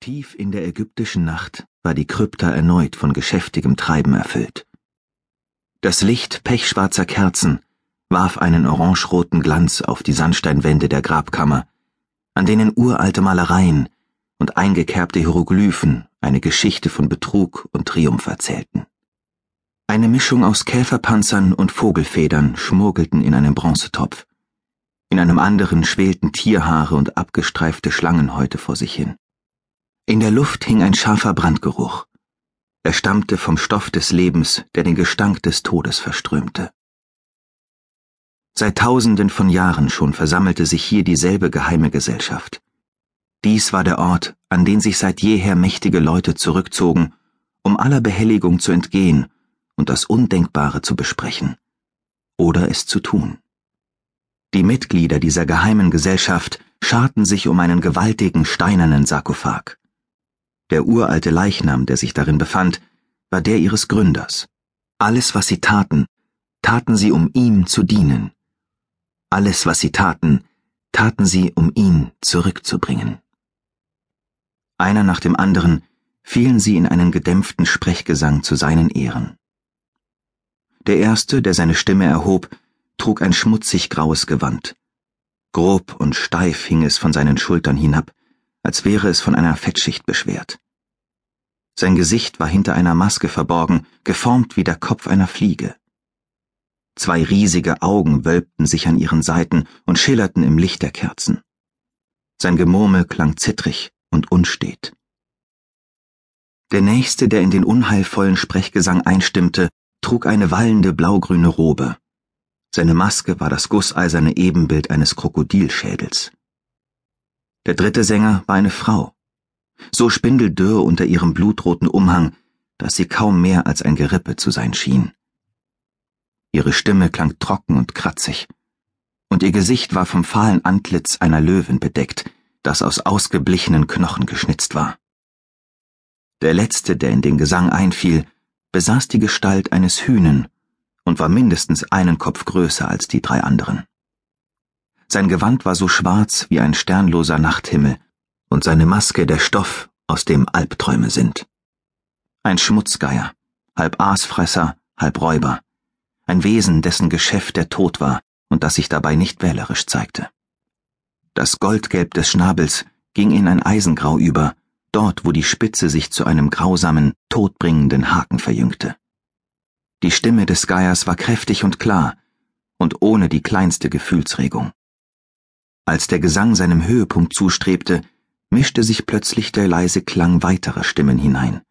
Tief in der ägyptischen Nacht war die Krypta erneut von geschäftigem Treiben erfüllt. Das Licht pechschwarzer Kerzen warf einen orangeroten Glanz auf die Sandsteinwände der Grabkammer, an denen uralte Malereien und eingekerbte Hieroglyphen eine Geschichte von Betrug und Triumph erzählten. Eine Mischung aus Käferpanzern und Vogelfedern schmuggelten in einem Bronzetopf. In einem anderen schwelten Tierhaare und abgestreifte Schlangenhäute vor sich hin. In der Luft hing ein scharfer Brandgeruch. Er stammte vom Stoff des Lebens, der den Gestank des Todes verströmte. Seit tausenden von Jahren schon versammelte sich hier dieselbe geheime Gesellschaft. Dies war der Ort, an den sich seit jeher mächtige Leute zurückzogen, um aller Behelligung zu entgehen und das Undenkbare zu besprechen oder es zu tun. Die Mitglieder dieser geheimen Gesellschaft scharten sich um einen gewaltigen steinernen Sarkophag. Der uralte Leichnam, der sich darin befand, war der ihres Gründers. Alles, was sie taten, taten sie, um ihm zu dienen. Alles, was sie taten, taten sie, um ihn zurückzubringen. Einer nach dem anderen fielen sie in einen gedämpften Sprechgesang zu seinen Ehren. Der erste, der seine Stimme erhob, trug ein schmutzig graues Gewand. Grob und steif hing es von seinen Schultern hinab, als wäre es von einer Fettschicht beschwert. Sein Gesicht war hinter einer Maske verborgen, geformt wie der Kopf einer Fliege. Zwei riesige Augen wölbten sich an ihren Seiten und schillerten im Licht der Kerzen. Sein Gemurmel klang zittrig und unstet. Der nächste, der in den unheilvollen Sprechgesang einstimmte, trug eine wallende blaugrüne Robe. Seine Maske war das gusseiserne Ebenbild eines Krokodilschädels. Der dritte Sänger war eine Frau, so spindeldürr unter ihrem blutroten Umhang, dass sie kaum mehr als ein Gerippe zu sein schien. Ihre Stimme klang trocken und kratzig, und ihr Gesicht war vom fahlen Antlitz einer Löwen bedeckt, das aus ausgeblichenen Knochen geschnitzt war. Der letzte, der in den Gesang einfiel, besaß die Gestalt eines Hühnen und war mindestens einen Kopf größer als die drei anderen. Sein Gewand war so schwarz wie ein sternloser Nachthimmel, und seine Maske der Stoff, aus dem Albträume sind. Ein Schmutzgeier, halb Aasfresser, halb Räuber, ein Wesen, dessen Geschäft der Tod war und das sich dabei nicht wählerisch zeigte. Das Goldgelb des Schnabels ging in ein Eisengrau über, dort wo die Spitze sich zu einem grausamen, todbringenden Haken verjüngte. Die Stimme des Geiers war kräftig und klar und ohne die kleinste Gefühlsregung. Als der Gesang seinem Höhepunkt zustrebte, mischte sich plötzlich der leise Klang weiterer Stimmen hinein.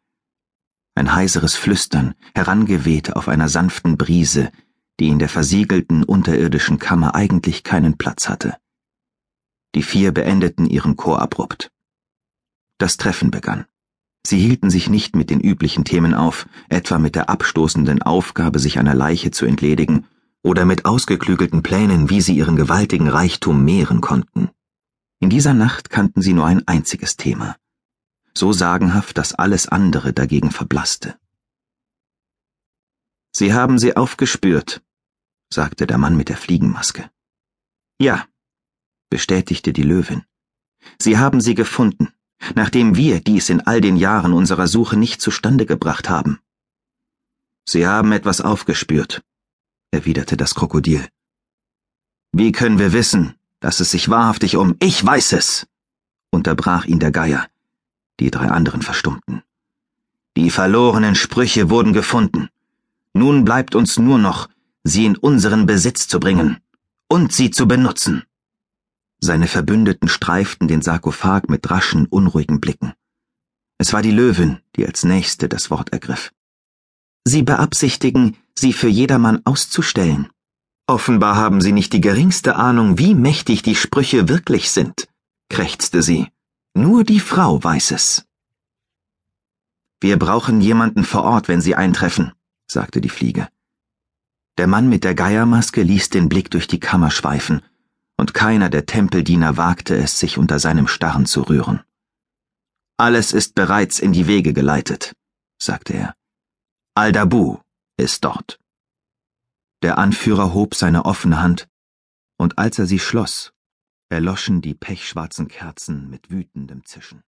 Ein heiseres Flüstern, herangeweht auf einer sanften Brise, die in der versiegelten unterirdischen Kammer eigentlich keinen Platz hatte. Die vier beendeten ihren Chor abrupt. Das Treffen begann. Sie hielten sich nicht mit den üblichen Themen auf, etwa mit der abstoßenden Aufgabe, sich einer Leiche zu entledigen, oder mit ausgeklügelten Plänen, wie sie ihren gewaltigen Reichtum mehren konnten. In dieser Nacht kannten sie nur ein einziges Thema, so sagenhaft, dass alles andere dagegen verblasste. Sie haben sie aufgespürt, sagte der Mann mit der Fliegenmaske. Ja, bestätigte die Löwin. Sie haben sie gefunden, nachdem wir dies in all den Jahren unserer Suche nicht zustande gebracht haben. Sie haben etwas aufgespürt, erwiderte das Krokodil. Wie können wir wissen, dass es sich wahrhaftig um Ich weiß es, unterbrach ihn der Geier. Die drei anderen verstummten. Die verlorenen Sprüche wurden gefunden. Nun bleibt uns nur noch, sie in unseren Besitz zu bringen und sie zu benutzen. Seine Verbündeten streiften den Sarkophag mit raschen, unruhigen Blicken. Es war die Löwin, die als nächste das Wort ergriff. Sie beabsichtigen, sie für jedermann auszustellen, Offenbar haben Sie nicht die geringste Ahnung, wie mächtig die Sprüche wirklich sind, krächzte sie. Nur die Frau weiß es. Wir brauchen jemanden vor Ort, wenn Sie eintreffen, sagte die Fliege. Der Mann mit der Geiermaske ließ den Blick durch die Kammer schweifen, und keiner der Tempeldiener wagte es, sich unter seinem Starren zu rühren. Alles ist bereits in die Wege geleitet, sagte er. Aldabu ist dort. Der Anführer hob seine offene Hand, und als er sie schloss, erloschen die pechschwarzen Kerzen mit wütendem Zischen.